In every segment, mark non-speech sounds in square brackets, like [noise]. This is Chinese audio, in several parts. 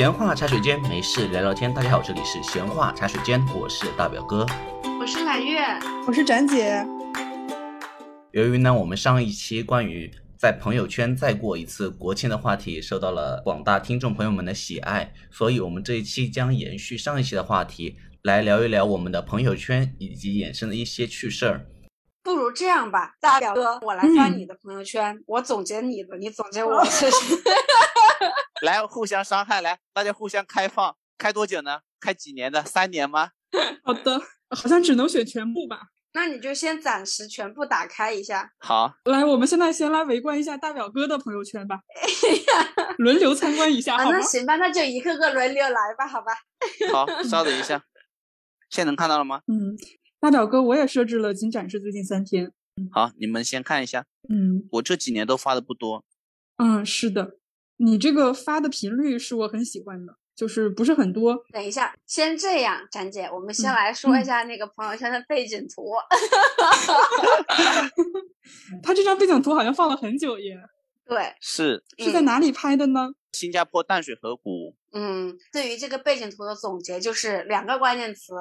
闲话茶水间，没事聊聊天。大家好，这里是闲话茶水间，我是大表哥。我是揽月，我是展姐。由于呢，我们上一期关于在朋友圈再过一次国庆的话题受到了广大听众朋友们的喜爱，所以我们这一期将延续上一期的话题，来聊一聊我们的朋友圈以及衍生的一些趣事儿。不如这样吧，大表哥，我来翻你的朋友圈，我总结你的，你总结我的。[laughs] [laughs] 来，互相伤害，来，大家互相开放，开多久呢？开几年的？三年吗？[laughs] 好的，好像只能选全部吧。那你就先暂时全部打开一下。好，来，我们现在先来围观一下大表哥的朋友圈吧，轮流参观一下，好吗？那行吧，那就一个个轮流来吧，好吧。好，[laughs] 稍等一下，现在能看到了吗？嗯。大表哥，我也设置了仅展示最近三天。好，你们先看一下。嗯，我这几年都发的不多。嗯，是的，你这个发的频率是我很喜欢的，就是不是很多。等一下，先这样，展姐，我们先来说一下那个朋友圈的背景图。[laughs] [laughs] 他这张背景图好像放了很久耶。对，是是在哪里拍的呢？新加坡淡水河谷。嗯，对于这个背景图的总结就是两个关键词。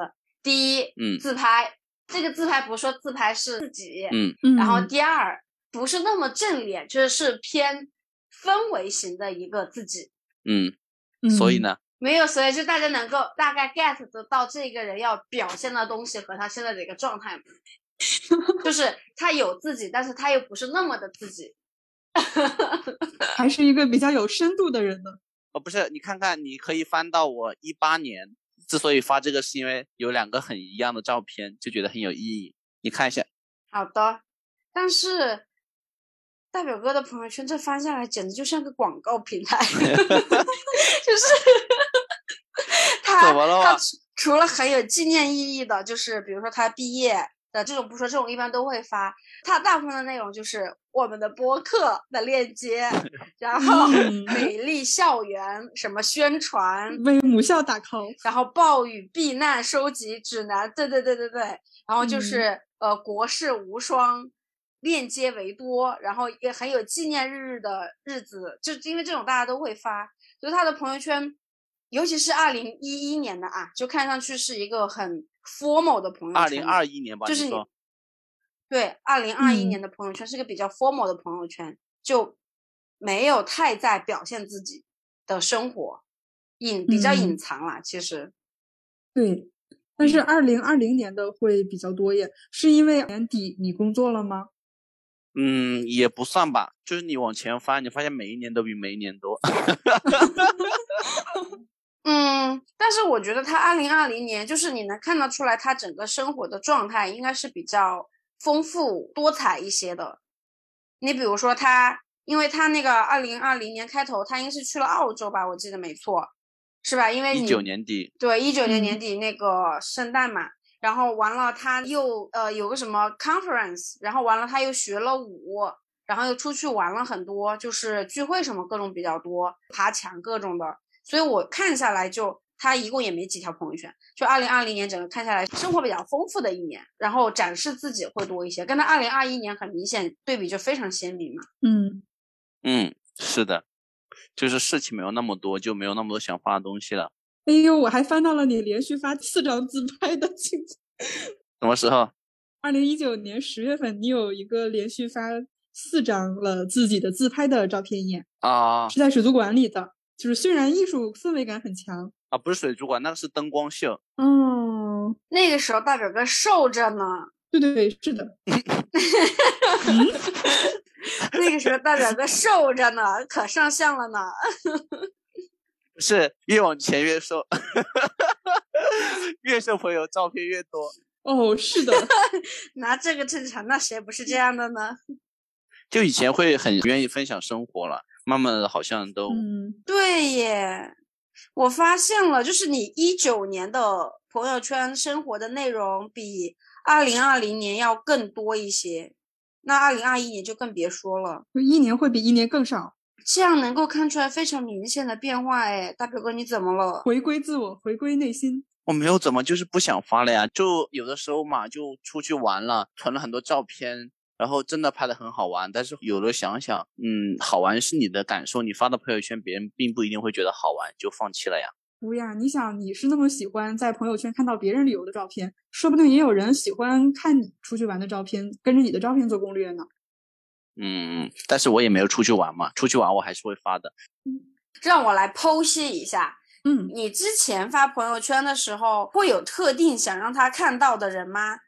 第一，嗯，自拍，这个自拍不是说自拍是自己，嗯嗯，然后第二，不是那么正脸，就是是偏氛围型的一个自己，嗯，所以呢，没有，所以就大家能够大概 get 得到这个人要表现的东西和他现在的一个状态，就是他有自己，但是他又不是那么的自己，[laughs] 还是一个比较有深度的人呢。哦，不是，你看看，你可以翻到我一八年。之所以发这个，是因为有两个很一样的照片，就觉得很有意义。你看一下。好的，但是大表哥的朋友圈这翻下来，简直就像个广告平台，[laughs] 就是 [laughs] 他他除了很有纪念意义的，就是比如说他毕业。的这种不说，这种一般都会发。他大部分的内容就是我们的播客的链接，[laughs] 然后美丽校园什么宣传，为母校打 call，然后暴雨避难收集指南，对对对对对，然后就是呃国士无双，链接为多，然后也很有纪念日的日子，就因为这种大家都会发，所以他的朋友圈，尤其是二零一一年的啊，就看上去是一个很。formal 的朋友圈，二零二一年吧，就是你对，二零二一年的朋友圈是个比较 formal 的朋友圈，就没有太在表现自己的生活，隐比较隐藏啦。其实，对，但是二零二零年的会比较多耶，是因为年底你工作了吗？嗯，也不算吧，就是你往前翻，你发现每一年都比每一年多。[laughs] 嗯，但是我觉得他二零二零年，就是你能看得出来，他整个生活的状态应该是比较丰富多彩一些的。你比如说他，因为他那个二零二零年开头，他应该是去了澳洲吧，我记得没错，是吧？因为一九年底，对，一九年年底那个圣诞嘛，然后完了他又呃有个什么 conference，然后完了他又学了舞，然后又出去玩了很多，就是聚会什么各种比较多，爬墙各种的。所以我看下来，就他一共也没几条朋友圈。就二零二零年整个看下来，生活比较丰富的一年，然后展示自己会多一些，跟他二零二一年很明显对比就非常鲜明嘛。嗯嗯，是的，就是事情没有那么多，就没有那么多想发的东西了。哎呦，我还翻到了你连续发四张自拍的镜子。[laughs] 什么时候？二零一九年十月份，你有一个连续发四张了自己的自拍的照片耶。啊，是在水族馆里的。就是虽然艺术氛围感很强啊，不是水族馆，那个是灯光秀。嗯，那个时候大表哥瘦着呢。对对对，是的。[laughs] [laughs] 那个时候大表哥瘦着呢，可上相了呢。是越往前越瘦，[laughs] 越瘦朋友照片越多。哦，是的。[laughs] 拿这个正常，那谁不是这样的呢？[laughs] 就以前会很愿意分享生活了。慢慢的，好像都嗯，对耶，我发现了，就是你一九年的朋友圈生活的内容比二零二零年要更多一些，那二零二一年就更别说了，就一年会比一年更少，这样能够看出来非常明显的变化。哎，大表哥你怎么了？回归自我，回归内心。我没有怎么，就是不想发了呀。就有的时候嘛，就出去玩了，存了很多照片。然后真的拍的很好玩，但是有的想想，嗯，好玩是你的感受，你发到朋友圈，别人并不一定会觉得好玩，就放弃了呀。不呀，你想你是那么喜欢在朋友圈看到别人旅游的照片，说不定也有人喜欢看你出去玩的照片，跟着你的照片做攻略呢。嗯，但是我也没有出去玩嘛，出去玩我还是会发的。嗯，让我来剖析一下。嗯，你之前发朋友圈的时候，会有特定想让他看到的人吗？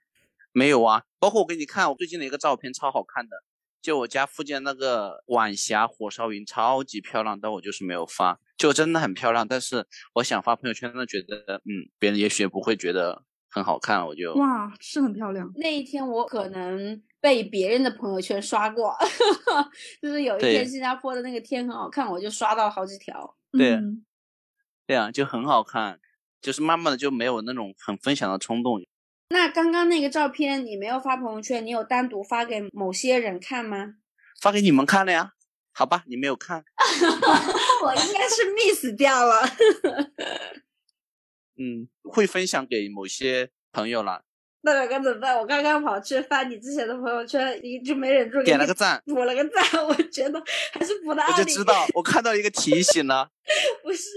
没有啊，包括我给你看我最近的一个照片，超好看的，就我家附近那个晚霞火烧云，超级漂亮，但我就是没有发，就真的很漂亮。但是我想发朋友圈呢，觉得嗯，别人也许也不会觉得很好看，我就哇，是很漂亮。那一天我可能被别人的朋友圈刷过，[laughs] 就是有一天新加坡的那个天很好看，我就刷到好几条。对，对啊，就很好看，就是慢慢的就没有那种很分享的冲动。那刚刚那个照片你没有发朋友圈，你有单独发给某些人看吗？发给你们看了呀。好吧，你没有看，[laughs] 我应该是 miss 掉了。嗯，会分享给某些朋友了。那两个怎么办？我刚刚跑去翻你之前的朋友圈，一就没忍住点了个赞，补了个赞。[laughs] 我觉得还是补的阿里。我就知道，我看到一个提醒了。[laughs] 不是，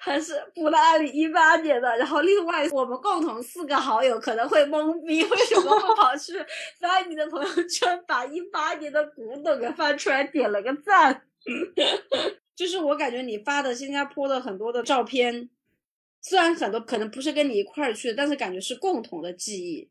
还是补的阿里一八年的。然后另外我们共同四个好友可能会懵逼，为什么会跑去 [laughs] 翻你的朋友圈，把一八年的古董给翻出来，点了个赞？就是我感觉你发的新加坡的很多的照片。虽然很多可能不是跟你一块儿去，但是感觉是共同的记忆，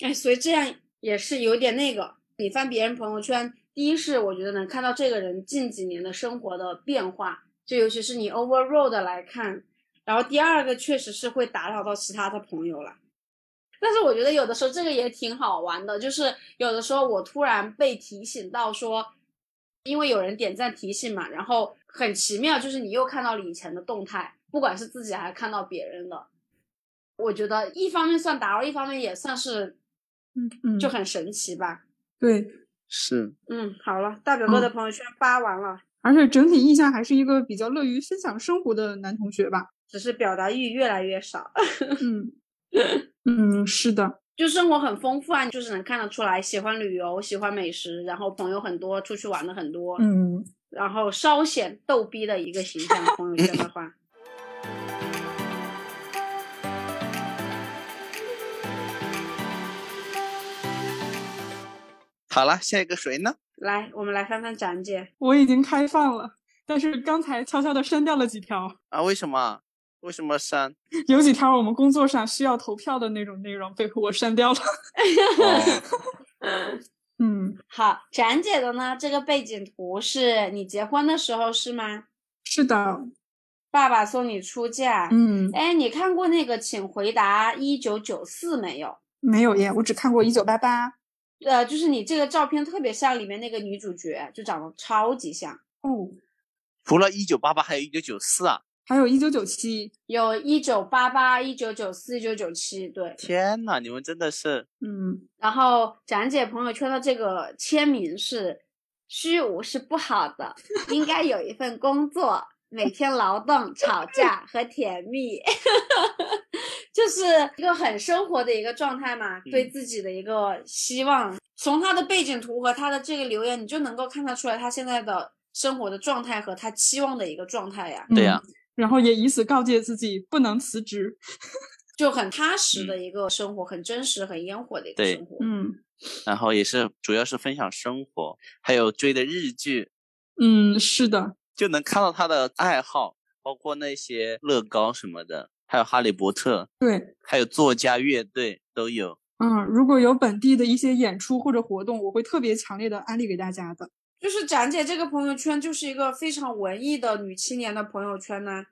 哎，所以这样也是有点那个。你翻别人朋友圈，第一是我觉得能看到这个人近几年的生活的变化，就尤其是你 overall 的来看，然后第二个确实是会打扰到其他的朋友了。但是我觉得有的时候这个也挺好玩的，就是有的时候我突然被提醒到说，因为有人点赞提醒嘛，然后很奇妙，就是你又看到了以前的动态。不管是自己还是看到别人的，我觉得一方面算打扰，一方面也算是，嗯嗯，就很神奇吧。对，是。嗯，好了，大表哥的朋友圈发完了，而且整体印象还是一个比较乐于分享生活的男同学吧，只是表达欲越来越少。[laughs] 嗯嗯，是的，就生活很丰富啊，就是能看得出来喜欢旅游，喜欢美食，然后朋友很多，出去玩的很多，嗯，然后稍显逗逼的一个形象，朋友圈的话。好了，下一个谁呢？来，我们来翻翻展姐。我已经开放了，但是刚才悄悄的删掉了几条啊？为什么？为什么删？[laughs] 有几条我们工作上需要投票的那种内容被我删掉了。[laughs] 嗯，好，展姐的呢？这个背景图是你结婚的时候是吗？是的，爸爸送你出嫁。嗯，哎，你看过那个《请回答一九九四》没有？没有耶，我只看过《一九八八》。呃，就是你这个照片特别像里面那个女主角，就长得超级像嗯。除了一九八八，还有一九九四啊，还有一九九七，有一九八八、一九九四、一九九七，对。天呐，你们真的是，嗯。然后展姐朋友圈的这个签名是：虚无是不好的，应该有一份工作，每天劳动、吵架和甜蜜。就是一个很生活的一个状态嘛，对自己的一个希望。从他的背景图和他的这个留言，你就能够看得出来他现在的生活的状态和他期望的一个状态呀。对呀，然后也以此告诫自己不能辞职，[laughs] 就很踏实的一个生活，很真实、很烟火的一个生活。嗯，然后也是主要是分享生活，还有追的日剧。嗯，是的，就能看到他的爱好，包括那些乐高什么的。还有哈利波特，对，还有作家乐队都有。嗯，如果有本地的一些演出或者活动，我会特别强烈的安利给大家的。就是展姐这个朋友圈就是一个非常文艺的女青年的朋友圈呢。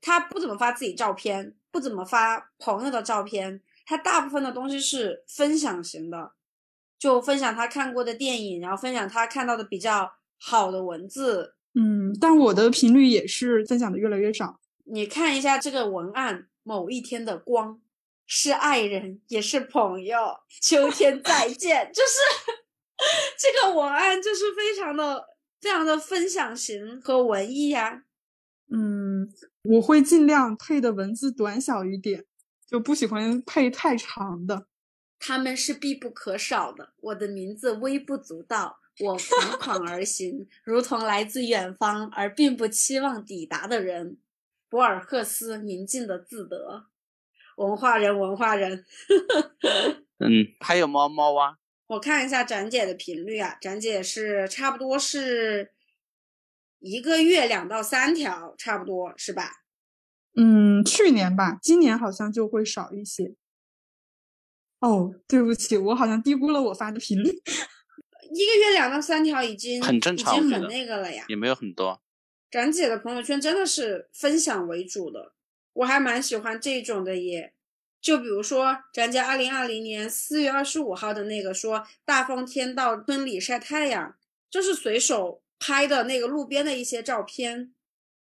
她不怎么发自己照片，不怎么发朋友的照片，她大部分的东西是分享型的，就分享她看过的电影，然后分享她看到的比较好的文字。嗯，但我的频率也是分享的越来越少。你看一下这个文案，某一天的光是爱人，也是朋友。秋天 [laughs] 再见，就是这个文案，就是非常的、非常的分享型和文艺呀。嗯，我会尽量配的文字短小一点，就不喜欢配太长的。他们是必不可少的。我的名字微不足道，我 [laughs] 款款而行，如同来自远方而并不期望抵达的人。博尔赫斯宁静的自得，文化人，文化人。[laughs] 嗯，还有猫猫啊。我看一下展姐的频率啊，展姐是差不多是一个月两到三条，差不多是吧？嗯，去年吧，今年好像就会少一些。哦，对不起，我好像低估了我发的频率。一个月两到三条已经很正常，已经很那个了呀。也没有很多。展姐的朋友圈真的是分享为主的，我还蛮喜欢这种的耶。就比如说，咱家二零二零年四月二十五号的那个说大风天到村里晒太阳，就是随手拍的那个路边的一些照片，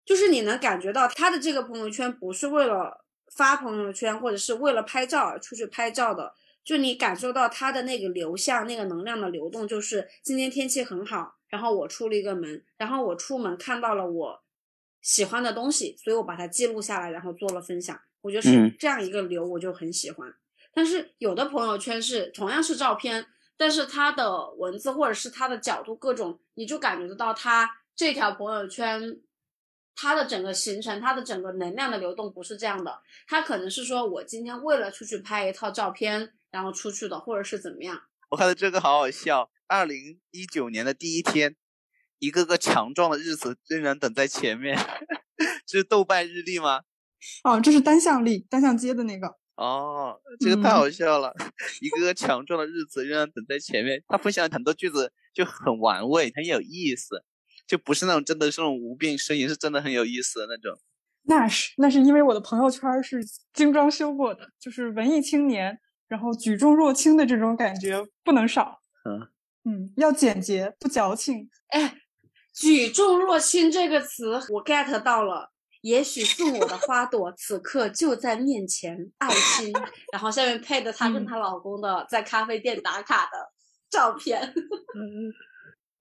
就是你能感觉到他的这个朋友圈不是为了发朋友圈或者是为了拍照而出去拍照的，就你感受到他的那个流向、那个能量的流动，就是今天天气很好，然后我出了一个门，然后我出门看到了我喜欢的东西，所以我把它记录下来，然后做了分享。我觉得是这样一个流，我就很喜欢。但是有的朋友圈是同样是照片，但是它的文字或者是它的角度各种，你就感觉得到它这条朋友圈，它的整个形成，它的整个能量的流动不是这样的。它可能是说我今天为了出去拍一套照片，然后出去的，或者是怎么样。我看到这个好好笑。二零一九年的第一天，一个个强壮的日子仍然等在前面，这 [laughs] 是豆瓣日历吗？哦，这是单向历，单向街的那个。哦，这个太好笑了，[laughs] 一个个强壮的日子仍然等在前面。他分享很多句子就很玩味，很有意思，就不是那种真的是那种无病呻吟，是真的很有意思的那种。那是，那是因为我的朋友圈是精装修过的，就是文艺青年，然后举重若轻的这种感觉不能少。嗯嗯，要简洁不矫情。哎，举重若轻这个词我 get 到了。也许送我的花朵此刻就在面前，爱心。然后下面配的她跟她老公的在咖啡店打卡的 [laughs] 照片。嗯，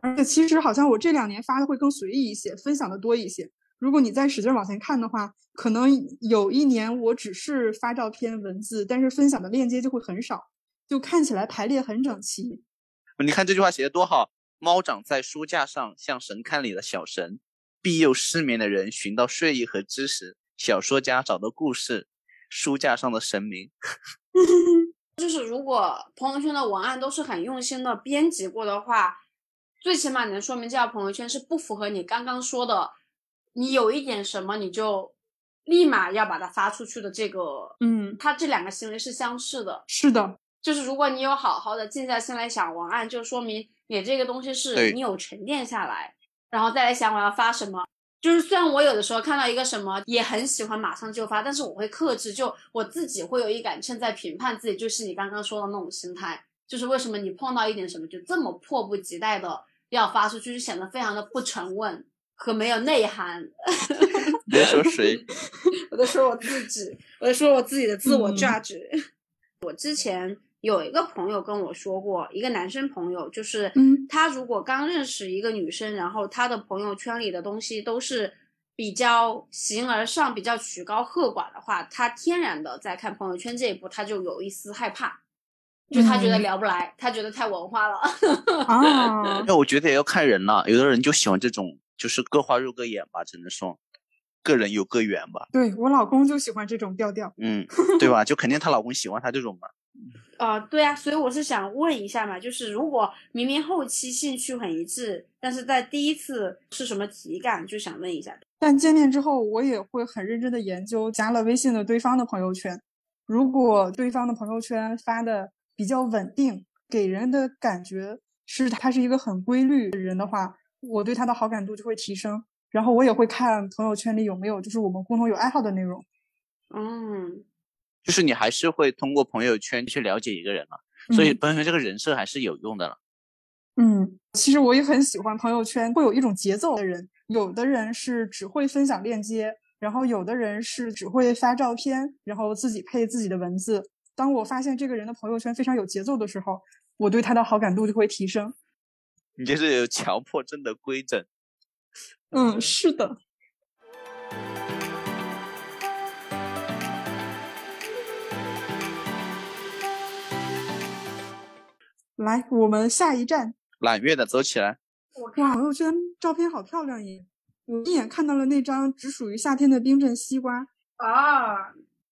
而且其实好像我这两年发的会更随意一些，分享的多一些。如果你再使劲往前看的话，可能有一年我只是发照片、文字，但是分享的链接就会很少，就看起来排列很整齐。你看这句话写的多好！猫长在书架上，像神龛里的小神。庇佑失眠的人寻到睡意和知识，小说家找到故事，书架上的神明。[laughs] 就是如果朋友圈的文案都是很用心的编辑过的话，最起码能说明这条朋友圈是不符合你刚刚说的，你有一点什么你就立马要把它发出去的这个，嗯，它这两个行为是相似的。是的，就是如果你有好好的静下心来想文案，就说明你这个东西是你有沉淀下来。然后再来想我要发什么，就是虽然我有的时候看到一个什么也很喜欢马上就发，但是我会克制，就我自己会有一杆秤在评判自己，就是你刚刚说的那种心态，就是为什么你碰到一点什么就这么迫不及待的要发出去，就显得非常的不沉稳和没有内涵。你在说谁？[laughs] 我在说我自己，我在说我自己的自我价值。[laughs] 我之前。有一个朋友跟我说过，一个男生朋友，就是他如果刚认识一个女生，然后他的朋友圈里的东西都是比较形而上、比较曲高和寡的话，他天然的在看朋友圈这一步，他就有一丝害怕，就他觉得聊不来，他觉得太文化了。啊，[laughs] 那我觉得也要看人了，有的人就喜欢这种，就是各花入各眼吧，只能说，个人有各缘吧。对我老公就喜欢这种调调，嗯，对吧？就肯定她老公喜欢她这种嘛。啊，对啊，所以我是想问一下嘛，就是如果明明后期兴趣很一致，但是在第一次是什么体感，就想问一下。但见面之后，我也会很认真的研究加了微信的对方的朋友圈，如果对方的朋友圈发的比较稳定，给人的感觉是他是一个很规律的人的话，我对他的好感度就会提升。然后我也会看朋友圈里有没有就是我们共同有爱好的内容。嗯。就是你还是会通过朋友圈去了解一个人嘛，所以朋友圈这个人设还是有用的了。嗯，其实我也很喜欢朋友圈会有一种节奏的人，有的人是只会分享链接，然后有的人是只会发照片，然后自己配自己的文字。当我发现这个人的朋友圈非常有节奏的时候，我对他的好感度就会提升。你就是有强迫症的规整。嗯，是的。来，我们下一站，揽月的走起来。哇，朋友圈照片好漂亮耶！我一眼看到了那张只属于夏天的冰镇西瓜。哦，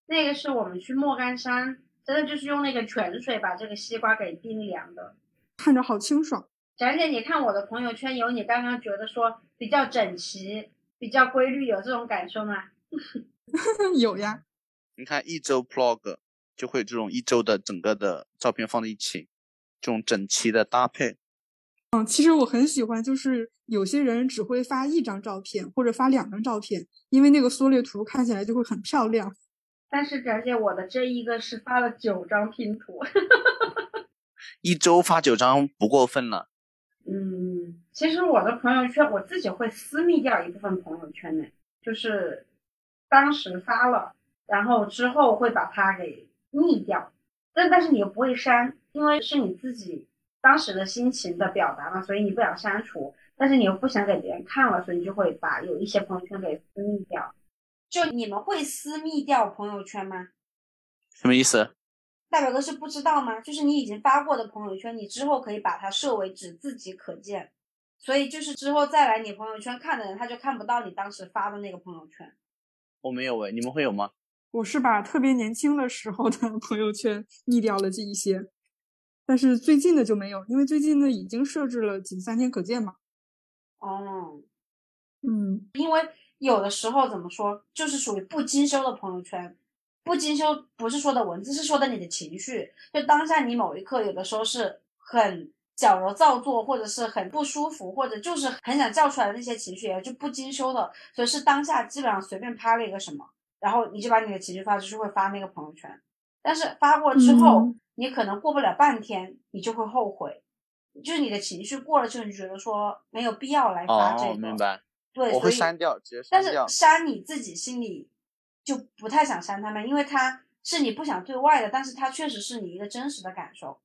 那个是我们去莫干山，真的就是用那个泉水把这个西瓜给冰凉的，看着好清爽。展姐，你看我的朋友圈有你刚刚觉得说比较整齐、比较规律，有这种感受吗？[laughs] [laughs] 有呀。你看一周 plog 就会这种一周的整个的照片放在一起，这种整齐的搭配。嗯，其实我很喜欢，就是有些人只会发一张照片或者发两张照片，因为那个缩略图看起来就会很漂亮。但是展姐，我的这一个是发了九张拼图，[laughs] 一周发九张不过分了。嗯，其实我的朋友圈我自己会私密掉一部分朋友圈呢，就是当时发了，然后之后会把它给密掉，但但是你又不会删，因为是你自己当时的心情的表达嘛，所以你不想删除，但是你又不想给别人看了，所以你就会把有一些朋友圈给私密掉。就你们会私密掉朋友圈吗？什么意思？大表哥是不知道吗？就是你已经发过的朋友圈，你之后可以把它设为只自己可见，所以就是之后再来你朋友圈看的人，他就看不到你当时发的那个朋友圈。我没有喂，你们会有吗？我是把特别年轻的时候的朋友圈密掉了这一些，但是最近的就没有，因为最近的已经设置了仅三天可见嘛。哦，嗯，因为有的时候怎么说，就是属于不精修的朋友圈。不精修不是说的文字，是说的你的情绪。就当下你某一刻，有的时候是很矫揉造作，或者是很不舒服，或者就是很想叫出来的那些情绪，就不精修的。所以是当下基本上随便拍了一个什么，然后你就把你的情绪发出去，会发那个朋友圈。但是发过之后，你可能过不了半天，你就会后悔，就是你的情绪过了之后，你觉得说没有必要来发这个。明白。对，我会删掉，直接删掉。但是删你自己心里。就不太想删他们，因为他是你不想对外的，但是他确实是你一个真实的感受，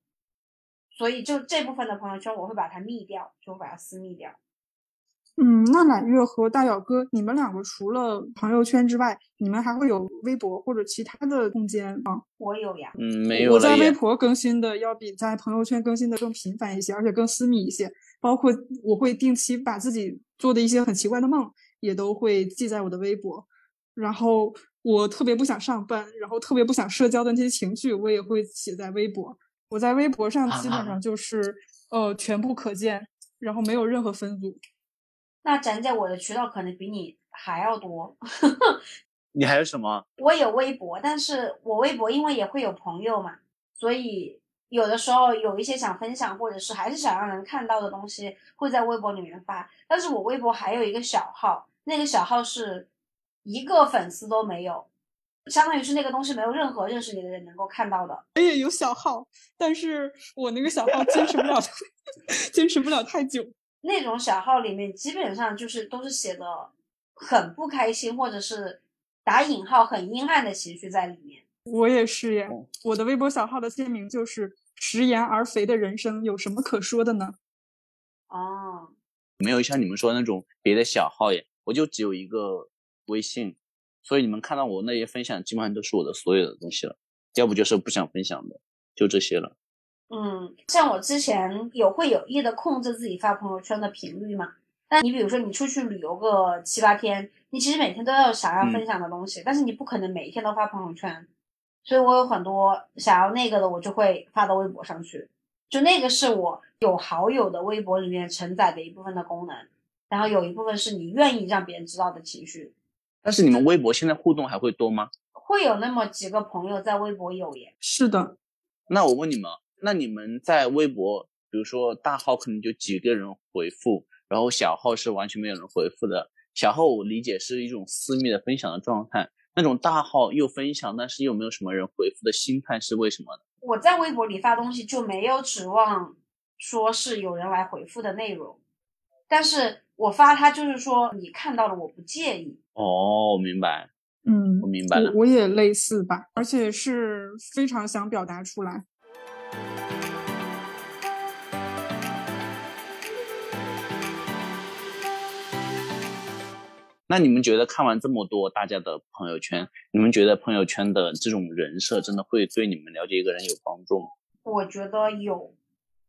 所以就这部分的朋友圈我会把它密掉，就把它私密掉。嗯，那揽月和大表哥，你们两个除了朋友圈之外，你们还会有微博或者其他的空间吗？我有呀，嗯，没有。我在微博更新的要比在朋友圈更新的更频繁一些，而且更私密一些。包括我会定期把自己做的一些很奇怪的梦，也都会记在我的微博，然后。我特别不想上班，然后特别不想社交的那些情绪，我也会写在微博。我在微博上基本上就是呃全部可见，然后没有任何分组。那展姐，我的渠道可能比你还要多。[laughs] 你还有什么？我有微博，但是我微博因为也会有朋友嘛，所以有的时候有一些想分享或者是还是想让人看到的东西，会在微博里面发。但是我微博还有一个小号，那个小号是。一个粉丝都没有，相当于是那个东西没有任何认识你的人能够看到的。我也有小号，但是我那个小号坚持不了，[laughs] 坚持不了太久。那种小号里面基本上就是都是写的很不开心，或者是打引号很阴暗的情绪在里面。我也是耶，我的微博小号的签名就是“食言而肥的人生有什么可说的呢？”哦，没有像你们说那种别的小号耶，我就只有一个。微信，所以你们看到我那些分享，基本上都是我的所有的东西了，要不就是不想分享的，就这些了。嗯，像我之前有会有意的控制自己发朋友圈的频率嘛？但你比如说你出去旅游个七八天，你其实每天都要想要分享的东西，但是你不可能每一天都发朋友圈，所以我有很多想要那个的，我就会发到微博上去，就那个是我有好友的微博里面承载的一部分的功能，然后有一部分是你愿意让别人知道的情绪。但是你们微博现在互动还会多吗？会有那么几个朋友在微博有耶。是的。那我问你们，那你们在微博，比如说大号可能就几个人回复，然后小号是完全没有人回复的。小号我理解是一种私密的分享的状态，那种大号又分享，但是又没有什么人回复的心态是为什么呢？我在微博里发东西就没有指望说是有人来回复的内容，但是我发它就是说你看到了我不介意。哦，明白。嗯，我明白了。我也类似吧，而且是非常想表达出来。那你们觉得看完这么多大家的朋友圈，你们觉得朋友圈的这种人设真的会对你们了解一个人有帮助吗？我觉得有。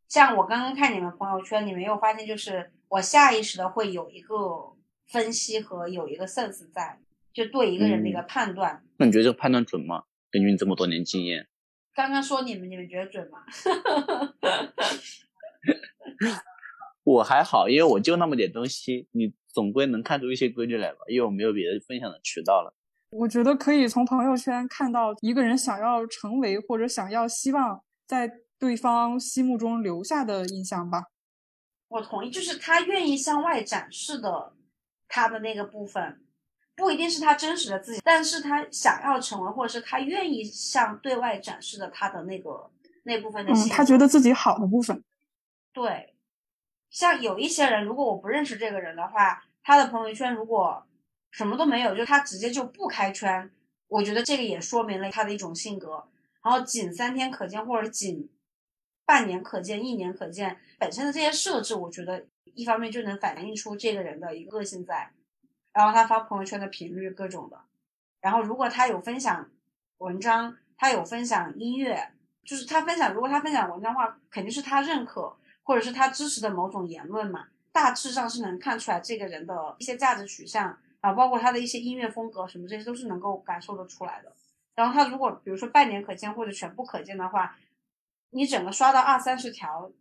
像我刚刚看你们朋友圈，你没有发现就是我下意识的会有一个分析和有一个 sense 在，就对一个人的一个判断。那你觉得这个判断准吗？根据你这么多年经验？刚刚说你们，你们觉得准吗？[laughs] 我还好，因为我就那么点东西，你总归能看出一些规律来吧？因为我没有别的分享的渠道了。我觉得可以从朋友圈看到一个人想要成为或者想要希望在对方心目中留下的印象吧。我同意，就是他愿意向外展示的他的那个部分，不一定是他真实的自己，但是他想要成为，或者是他愿意向对外展示的他的那个那部分的。嗯，他觉得自己好的部分。对，像有一些人，如果我不认识这个人的话，他的朋友圈如果。什么都没有，就他直接就不开圈，我觉得这个也说明了他的一种性格。然后仅三天可见或者仅半年可见、一年可见，本身的这些设置，我觉得一方面就能反映出这个人的一个个性在。然后他发朋友圈的频率各种的，然后如果他有分享文章，他有分享音乐，就是他分享，如果他分享文章的话，肯定是他认可或者是他支持的某种言论嘛，大致上是能看出来这个人的一些价值取向。啊，包括他的一些音乐风格什么，这些都是能够感受得出来的。然后他如果比如说半年可见或者全部可见的话，你整个刷到二三十条，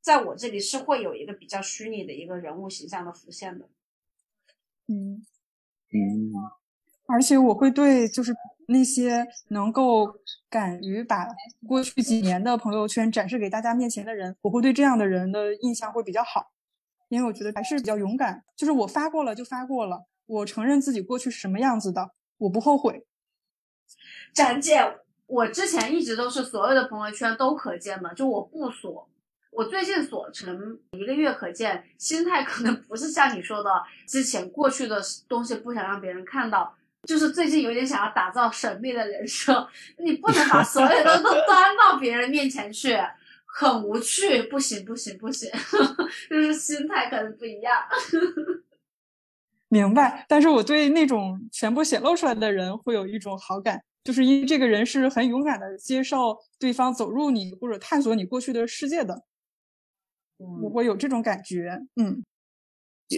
在我这里是会有一个比较虚拟的一个人物形象的浮现的。嗯嗯，而且我会对就是那些能够敢于把过去几年的朋友圈展示给大家面前的人，我会对这样的人的印象会比较好，因为我觉得还是比较勇敢，就是我发过了就发过了。我承认自己过去是什么样子的，我不后悔。展姐，我之前一直都是所有的朋友圈都可见的，就我不锁。我最近锁成一个月可见，心态可能不是像你说的之前过去的东西不想让别人看到，就是最近有点想要打造神秘的人设。你不能把 [laughs] 所有的都端到别人面前去，很无趣，不行不行不行，[laughs] 就是心态可能不一样。[laughs] 明白，但是我对那种全部显露出来的人会有一种好感，就是因为这个人是很勇敢的接受对方走入你或者探索你过去的世界的，我会有这种感觉。嗯，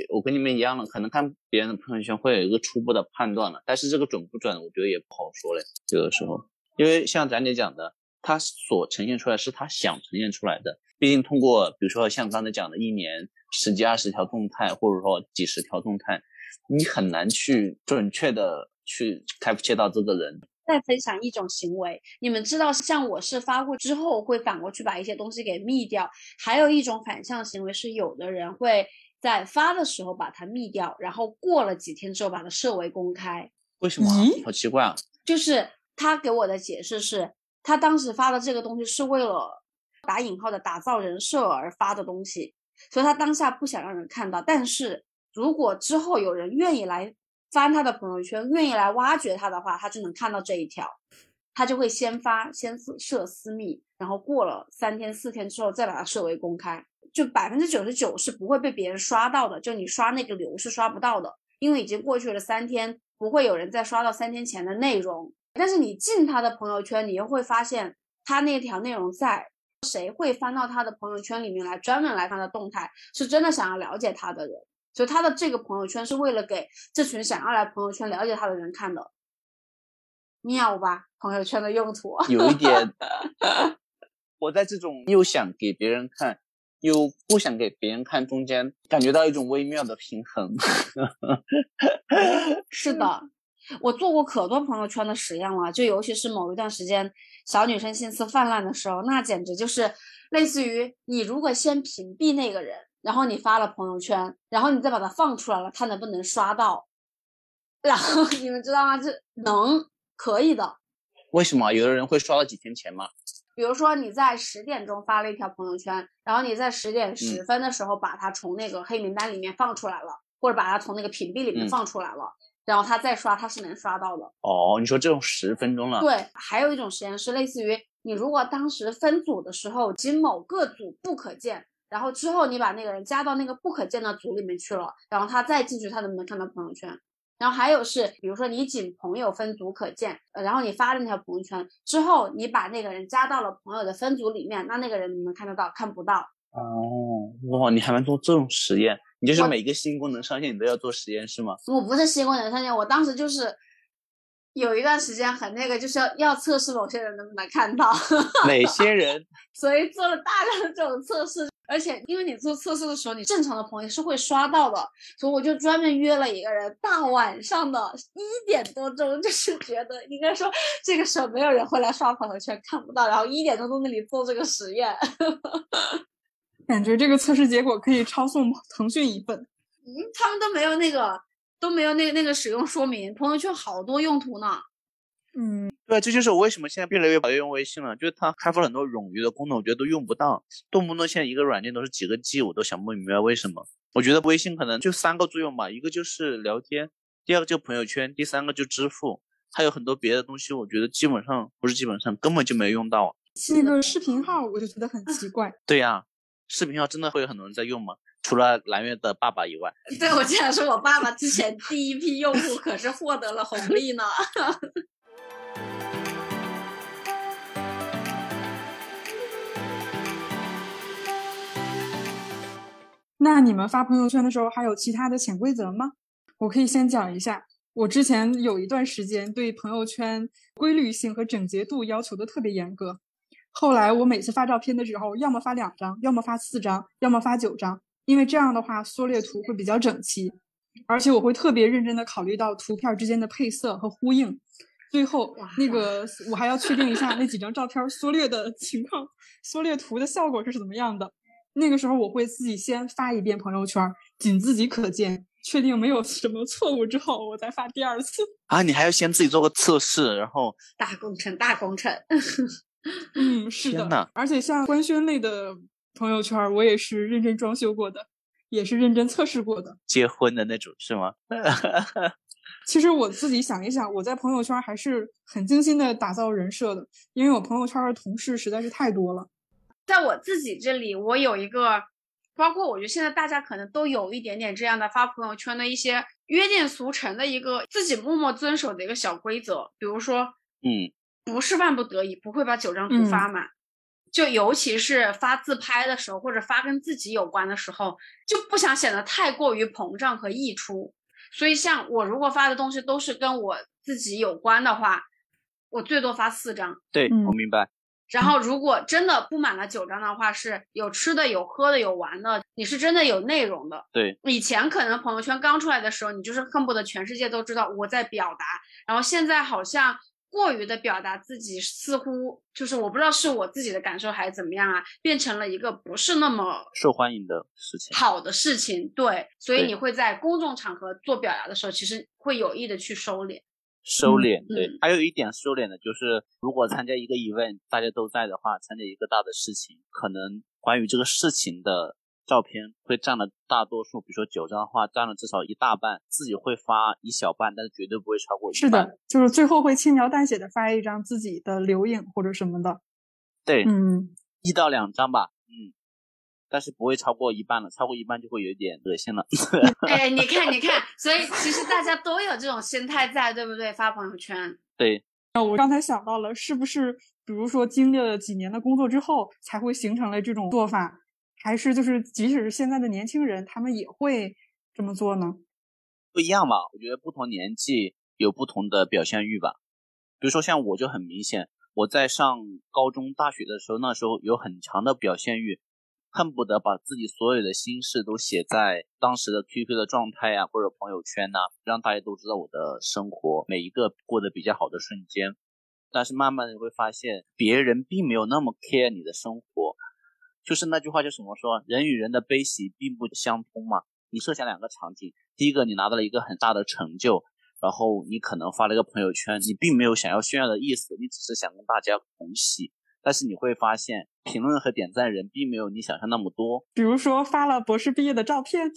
我跟你们一样了，可能看别人的朋友圈会有一个初步的判断了，但是这个准不准，我觉得也不好说嘞。有的时候，因为像咱姐讲的，他所呈现出来是他想呈现出来的，毕竟通过比如说像刚才讲的一年十几二十条动态，或者说几十条动态。你很难去准确的去开切到这个人。再分享一种行为，你们知道，像我是发过之后会反过去把一些东西给密掉，还有一种反向行为是有的人会在发的时候把它密掉，然后过了几天之后把它设为公开。为什么？好奇怪啊！就是他给我的解释是，他当时发的这个东西是为了打引号的打造人设而发的东西，所以他当下不想让人看到，但是。如果之后有人愿意来翻他的朋友圈，愿意来挖掘他的话，他就能看到这一条，他就会先发，先设私密，然后过了三天四天之后再把它设为公开，就百分之九十九是不会被别人刷到的，就你刷那个流是刷不到的，因为已经过去了三天，不会有人再刷到三天前的内容。但是你进他的朋友圈，你又会发现他那条内容在，谁会翻到他的朋友圈里面来专门来看他的动态，是真的想要了解他的人。所以他的这个朋友圈是为了给这群想要来朋友圈了解他的人看的，妙吧？朋友圈的用途有一点，[laughs] 我在这种又想给别人看，又不想给别人看中间，感觉到一种微妙的平衡。[laughs] 是的，我做过可多朋友圈的实验了，就尤其是某一段时间小女生心思泛滥的时候，那简直就是类似于你如果先屏蔽那个人。然后你发了朋友圈，然后你再把它放出来了，他能不能刷到？[laughs] 然后你们知道吗？这能可以的。为什么有的人会刷到几天前吗？比如说你在十点钟发了一条朋友圈，然后你在十点十分的时候把它从那个黑名单里面放出来了，或者把它从那个屏蔽里面放出来了，然后他再刷，他是能刷到的。哦，你说这种十分钟了？对，还有一种实验是类似于你如果当时分组的时候，仅某个组不可见。然后之后你把那个人加到那个不可见的组里面去了，然后他再进去，他能不能看到朋友圈？然后还有是，比如说你仅朋友分组可见，然后你发了那条朋友圈之后，你把那个人加到了朋友的分组里面，那那个人能不能看得到？看不到。哦，哇，你还能做这种实验？你就是每个新功能上线你都要做实验是吗？我不是新功能上线，我当时就是有一段时间很那个，就是要要测试某些人能不能看到。哪些人？[laughs] 所以做了大量的这种测试。而且，因为你做测试的时候，你正常的朋友是会刷到的，所以我就专门约了一个人，大晚上的一点多钟，就是觉得应该说这个时候没有人会来刷朋友圈，看不到，然后一点钟在那里做这个实验，[laughs] 感觉这个测试结果可以抄送腾讯一份。嗯，他们都没有那个，都没有那个那个使用说明，朋友圈好多用途呢。嗯，对，这就是我为什么现在越来越讨厌用微信了，就是它开发了很多冗余的功能，我觉得都用不到，动不动现在一个软件都是几个 G，我都想不明白为什么。我觉得微信可能就三个作用吧，一个就是聊天，第二个就朋友圈，第三个就支付，还有很多别的东西，我觉得基本上不是基本上根本就没用到。那个视频号我就觉得很奇怪。对呀，视频号真的会有很多人在用吗？除了蓝月的爸爸以外？对，我竟然是我爸爸之前第一批用户可是获得了红利呢。[laughs] 那你们发朋友圈的时候还有其他的潜规则吗？我可以先讲一下，我之前有一段时间对朋友圈规律性和整洁度要求的特别严格。后来我每次发照片的时候，要么发两张，要么发四张，要么发九张，因为这样的话缩略图会比较整齐，而且我会特别认真的考虑到图片之间的配色和呼应。最后那个我还要确定一下那几张照片缩略的 [laughs] 情况，缩略图的效果是怎么样的。那个时候我会自己先发一遍朋友圈，仅自己可见，确定没有什么错误之后，我再发第二次。啊，你还要先自己做个测试，然后 [laughs] 大工程，大工程。[laughs] 嗯，是的。而且像官宣类的朋友圈，我也是认真装修过的，也是认真测试过的。结婚的那种是吗？[laughs] 其实我自己想一想，我在朋友圈还是很精心的打造人设的，因为我朋友圈的同事实在是太多了。在我自己这里，我有一个，包括我觉得现在大家可能都有一点点这样的发朋友圈的一些约定俗成的一个自己默默遵守的一个小规则，比如说，嗯，不是万不得已不会把九张图发满，就尤其是发自拍的时候或者发跟自己有关的时候，就不想显得太过于膨胀和溢出，所以像我如果发的东西都是跟我自己有关的话，我最多发四张。对，我明白。然后，如果真的布满了九张的话，是有吃的、有喝的、有玩的，你是真的有内容的。对，以前可能朋友圈刚出来的时候，你就是恨不得全世界都知道我在表达。然后现在好像过于的表达自己，似乎就是我不知道是我自己的感受还是怎么样啊，变成了一个不是那么受欢迎的事情，好的事情。对，所以你会在公众场合做表达的时候，其实会有意的去收敛。收敛，对，还有一点收敛的就是，如果参加一个 event，大家都在的话，参加一个大的事情，可能关于这个事情的照片会占了大多数，比如说九张的话，占了至少一大半，自己会发一小半，但是绝对不会超过一半。是的，就是最后会轻描淡写的发一张自己的留影或者什么的。对，嗯，一到两张吧。但是不会超过一半了，超过一半就会有点恶心了。[laughs] [laughs] 哎，你看，你看，所以其实大家都有这种心态在，对不对？发朋友圈。对。那我刚才想到了，是不是比如说经历了几年的工作之后，才会形成了这种做法？还是就是即使是现在的年轻人，他们也会这么做呢？不一样吧？我觉得不同年纪有不同的表现欲吧。比如说像我就很明显，我在上高中、大学的时候，那时候有很强的表现欲。恨不得把自己所有的心事都写在当时的 QQ 的状态呀，或者朋友圈呐，让大家都知道我的生活每一个过得比较好的瞬间。但是慢慢的你会发现，别人并没有那么 care 你的生活。就是那句话叫什么说，人与人的悲喜并不相通嘛。你设想两个场景，第一个你拿到了一个很大的成就，然后你可能发了一个朋友圈，你并没有想要炫耀的意思，你只是想跟大家同喜。但是你会发现，评论和点赞人并没有你想象那么多。比如说发了博士毕业的照片，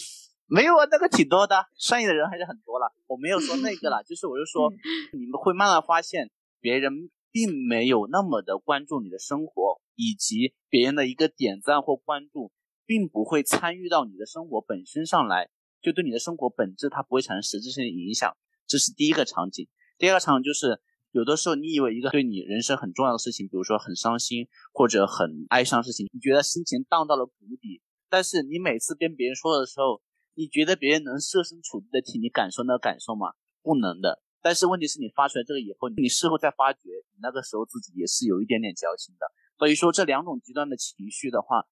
没有啊，那个挺多的，善意的人还是很多了。我没有说那个了，就是我就说，你们会慢慢发现，别人并没有那么的关注你的生活，以及别人的一个点赞或关注，并不会参与到你的生活本身上来，就对你的生活本质它不会产生实质性的影响。这是第一个场景。第二个场景就是。有的时候，你以为一个对你人生很重要的事情，比如说很伤心或者很哀伤事情，你觉得心情荡到了谷底。但是你每次跟别人说的时候，你觉得别人能设身处地的替你感受那个感受吗？不能的。但是问题是你发出来这个以后，你事后再发觉，你那个时候自己也是有一点点矫情的。所以说，这两种极端的情绪的话，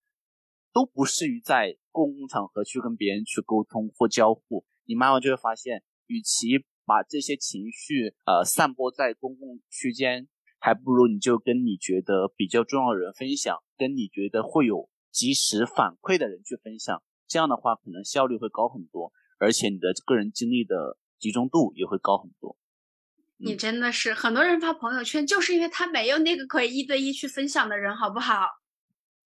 都不适于在公共场合去跟别人去沟通或交互。你慢慢就会发现，与其把这些情绪呃散播在公共区间，还不如你就跟你觉得比较重要的人分享，跟你觉得会有及时反馈的人去分享。这样的话，可能效率会高很多，而且你的个人精力的集中度也会高很多。你真的是很多人发朋友圈，就是因为他没有那个可以一对一去分享的人，好不好？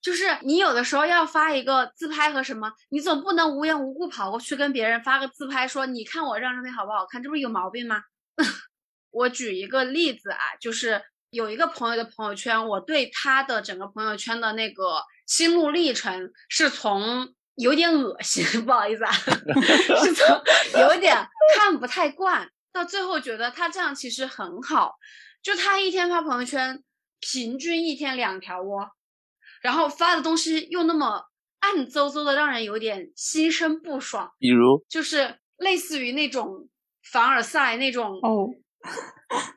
就是你有的时候要发一个自拍和什么，你总不能无缘无故跑过去跟别人发个自拍，说你看我这张照片好不好看？这不是有毛病吗？[laughs] 我举一个例子啊，就是有一个朋友的朋友圈，我对他的整个朋友圈的那个心路历程是从有点恶心，[laughs] 不好意思啊，[laughs] 是从有点看不太惯，到最后觉得他这样其实很好，就他一天发朋友圈，平均一天两条哦。然后发的东西又那么暗邹邹的，让人有点心生不爽。比如，就是类似于那种凡尔赛那种哦，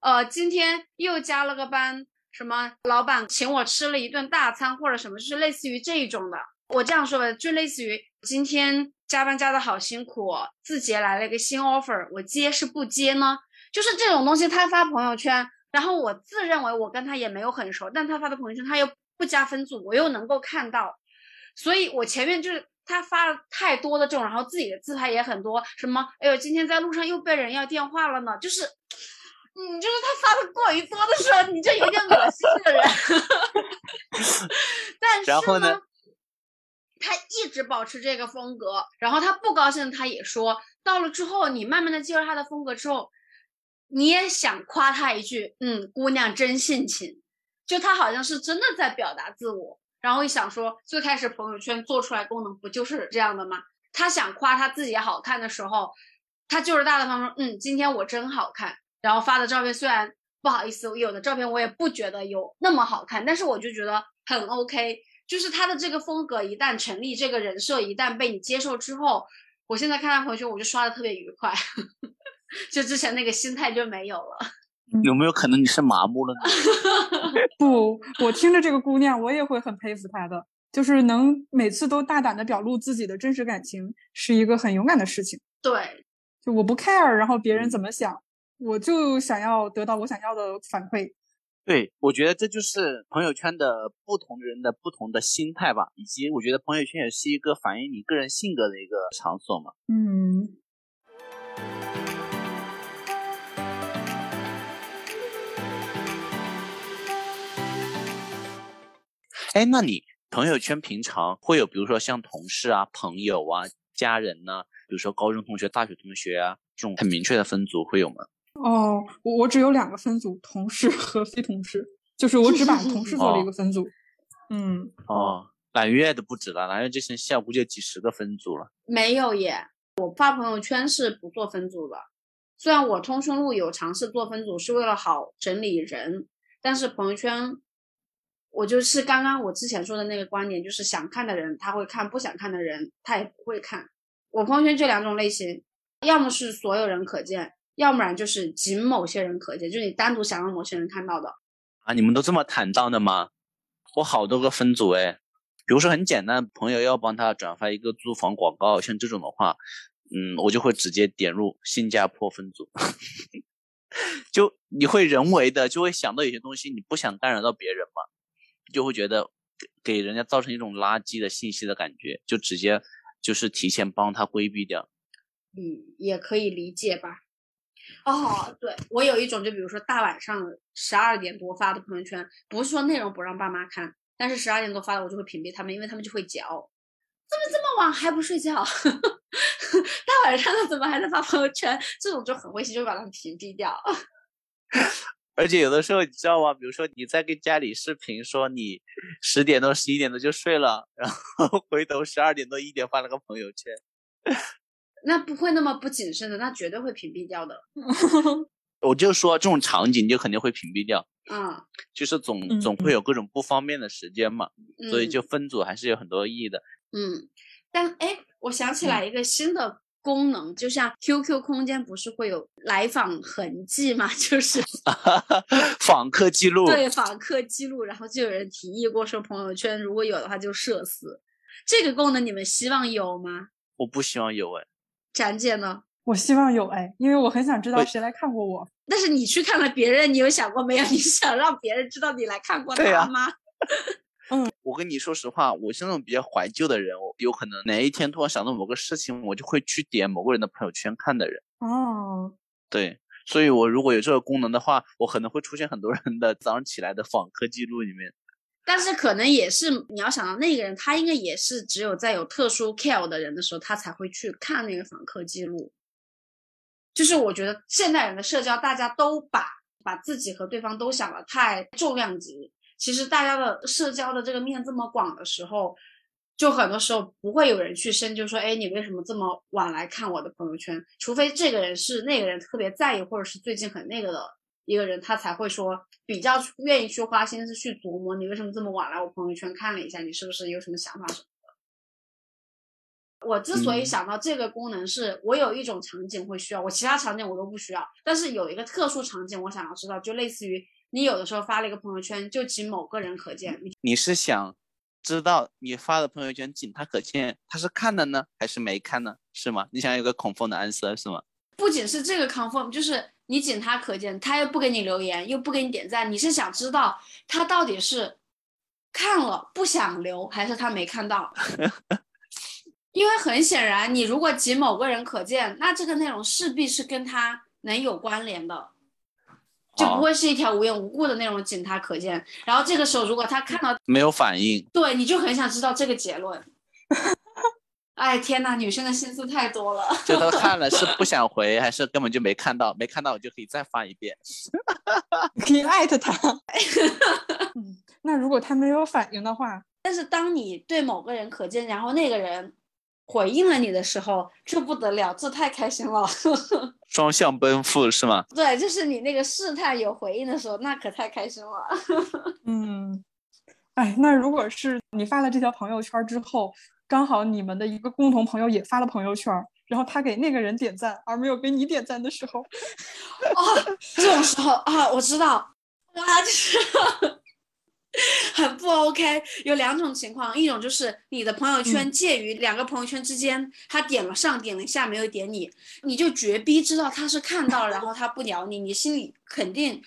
呃，今天又加了个班，什么老板请我吃了一顿大餐或者什么，就是类似于这一种的。我这样说吧，就类似于今天加班加的好辛苦，字节来了一个新 offer，我接是不接呢？就是这种东西，他发朋友圈，然后我自认为我跟他也没有很熟，但他发的朋友圈他又。不加分组，我又能够看到，所以我前面就是他发了太多的这种，然后自己的自拍也很多，什么，哎呦，今天在路上又被人要电话了呢，就是，你，就是他发的过于多的时候，你就有点恶心的人。[laughs] 但是呢，他一直保持这个风格，然后他不高兴他也说，到了之后你慢慢的接受他的风格之后，你也想夸他一句，嗯，姑娘真性情。就他好像是真的在表达自我，然后一想说，最开始朋友圈做出来功能不就是这样的吗？他想夸他自己好看的时候，他就是大大方方说，嗯，今天我真好看。然后发的照片虽然不好意思，有的照片我也不觉得有那么好看，但是我就觉得很 OK。就是他的这个风格一旦成立，这个人设一旦被你接受之后，我现在看他朋友圈，我就刷的特别愉快，[laughs] 就之前那个心态就没有了。有没有可能你是麻木了呢？[laughs] 不，我听着这个姑娘，我也会很佩服她的，就是能每次都大胆的表露自己的真实感情，是一个很勇敢的事情。对，就我不 care，然后别人怎么想，我就想要得到我想要的反馈。对，我觉得这就是朋友圈的不同人的不同的心态吧，以及我觉得朋友圈也是一个反映你个人性格的一个场所嘛。嗯。哎，那你朋友圈平常会有，比如说像同事啊、朋友啊、家人呢，比如说高中同学、大学同学啊，这种很明确的分组会有吗？哦，我我只有两个分组，同事和非同事，就是我只把同事做了一个分组。嗯，哦，揽月的不止了，揽月这层下估计几十个分组了。没有耶，我发朋友圈是不做分组的。虽然我通讯录有尝试做分组，是为了好整理人，但是朋友圈。我就是刚刚我之前说的那个观点，就是想看的人他会看，不想看的人他也不会看。我朋友圈就两种类型，要么是所有人可见，要不然就是仅某些人可见，就是你单独想让某些人看到的。啊，你们都这么坦荡的吗？我好多个分组哎，比如说很简单，朋友要帮他转发一个租房广告，像这种的话，嗯，我就会直接点入新加坡分组，[laughs] 就你会人为的就会想到有些东西，你不想干扰到别人嘛。就会觉得给给人家造成一种垃圾的信息的感觉，就直接就是提前帮他规避掉。嗯，也可以理解吧。哦，对我有一种，就比如说大晚上十二点多发的朋友圈，不是说内容不让爸妈看，但是十二点多发的我就会屏蔽他们，因为他们就会嚼。怎么这么晚还不睡觉？[laughs] 大晚上的怎么还在发朋友圈？这种就很危险，就把他们屏蔽掉。而且有的时候你知道吗？比如说你在跟家里视频，说你十点多、十一点多就睡了，然后回头十二点多、一点发了个朋友圈，[laughs] 那不会那么不谨慎的，那绝对会屏蔽掉的。[laughs] 我就说这种场景就肯定会屏蔽掉。嗯，就是总总会有各种不方便的时间嘛，所以嗯就分组还是有很多意义的。嗯，但哎，我想起来一个新的功能，就像 QQ 空间不是会有来访痕迹嘛，[laughs] 就是 [laughs] 访客记录，对访客记录，然后就有人提议过说朋友圈如果有的话就社死，这个功能你们希望有吗？我不希望有哎。展姐呢？我希望有哎，因为我很想知道谁来看过我。但是你去看了别人，你有想过没有？[laughs] 你想让别人知道你来看过他吗？我跟你说实话，我是那种比较怀旧的人，我有可能哪一天突然想到某个事情，我就会去点某个人的朋友圈看的人。哦，对，所以我如果有这个功能的话，我可能会出现很多人的早上起来的访客记录里面。但是可能也是你要想到那个人，他应该也是只有在有特殊 care 的人的时候，他才会去看那个访客记录。就是我觉得现代人的社交，大家都把把自己和对方都想的太重量级。其实大家的社交的这个面这么广的时候，就很多时候不会有人去深究说，哎，你为什么这么晚来看我的朋友圈？除非这个人是那个人特别在意，或者是最近很那个的一个人，他才会说比较愿意去花心思去琢磨你为什么这么晚来我朋友圈看了一下，你是不是有什么想法什么的。我之所以嗯想到这个功能是，我有一种场景会需要，我其他场景我都不需要，但是有一个特殊场景我想要知道，就类似于你有的时候发了一个朋友圈，就仅某个人可见，你你是想知道你发的朋友圈仅他可见，他是看了呢还是没看呢？是吗？你想有个孔凤的 answer 是吗？不仅是这个 confirm，就是你仅他可见，他又不给你留言，又不给你点赞，你是想知道他到底是看了不想留，还是他没看到？[laughs] 因为很显然，你如果仅某个人可见，那这个内容势必是跟他能有关联的，就不会是一条无缘无故的那种仅他可见。然后这个时候，如果他看到，没有反应，对，你就很想知道这个结论。[laughs] 哎，天呐，女生的心思太多了。就他看了是不想回，还是根本就没看到？没看到我就可以再发一遍。可以艾特他。[laughs] 嗯，那如果他没有反应的话，但是当你对某个人可见，然后那个人回应了你的时候，这不得了，这太开心了。[laughs] 双向奔赴是吗？对，就是你那个试探有回应的时候，那可太开心了。[laughs] 嗯，哎，那如果是你发了这条朋友圈之后，刚好你们的一个共同朋友也发了朋友圈，然后他给那个人点赞，而没有给你点赞的时候，哦，这种时候啊，我知道，啊，就是 [laughs] 很不 OK。有两种情况，一种就是你的朋友圈介于两个朋友圈之间，他点了上，点了下，没有点你，你就绝逼知道他是看到了，然后他不鸟你，你心里肯定。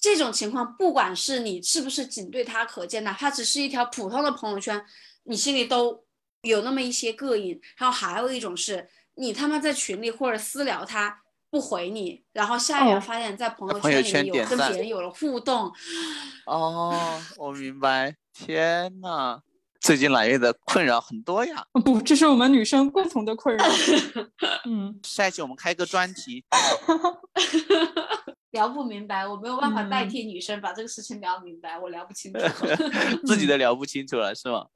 这种情况，不管是你是不是仅对他可见，哪怕只是一条普通的朋友圈，你心里都有那么一些膈应。然后还有一种是你他妈在群里或者私聊他不回你，然后下一秒哦发现在朋友圈圈里有跟别人有了互动，[laughs] 哦，我明白。天呐，最近揽月的困扰很多呀。[laughs] 哦不，这是我们女生共同的困扰。[laughs] 嗯，下一期我们开个专题，聊不明白，我没有办法代嗯替女生把这个事情聊明白，我聊不清楚。自己都聊不清楚了是吗？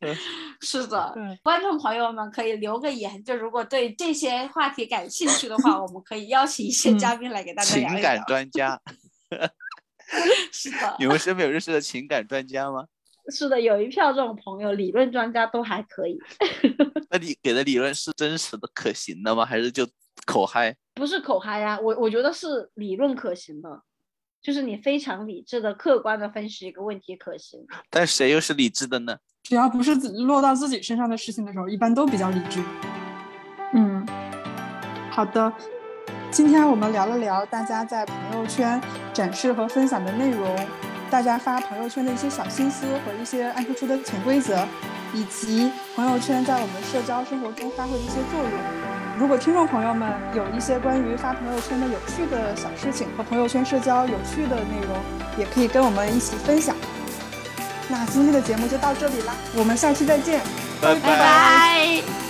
[laughs] 是的，对，观众朋友们可以留个言，就如果对这些话题感兴趣的话，[laughs] 我们可以邀请一些嗯嘉宾来给大家情感聊情感。专家，[laughs] 是的，你们身边有认识的情感专家吗？是的，有一票这种朋友，理论专家都还可以，那你给的理论是真实的、可行的吗？还是就口嗨？不是口嗨呀，我我觉得是理论可行的，就是你非常理智的、客观的分析一个问题可行。但谁又是理智的呢？只要不是落到自己身上的事情的时候，一般都比较理智。嗯，好的。今天我们聊了聊大家在朋友圈展示和分享的内容，大家发朋友圈的一些小心思和一些暗戳戳的潜规则，以及朋友圈在我们社交生活中发挥的一些作用。如果听众朋友们有一些关于发朋友圈的有趣的小事情和朋友圈社交有趣的内容，也可以跟我们一起分享。那今天的节目就到这里啦，我们下期再见。拜拜拜。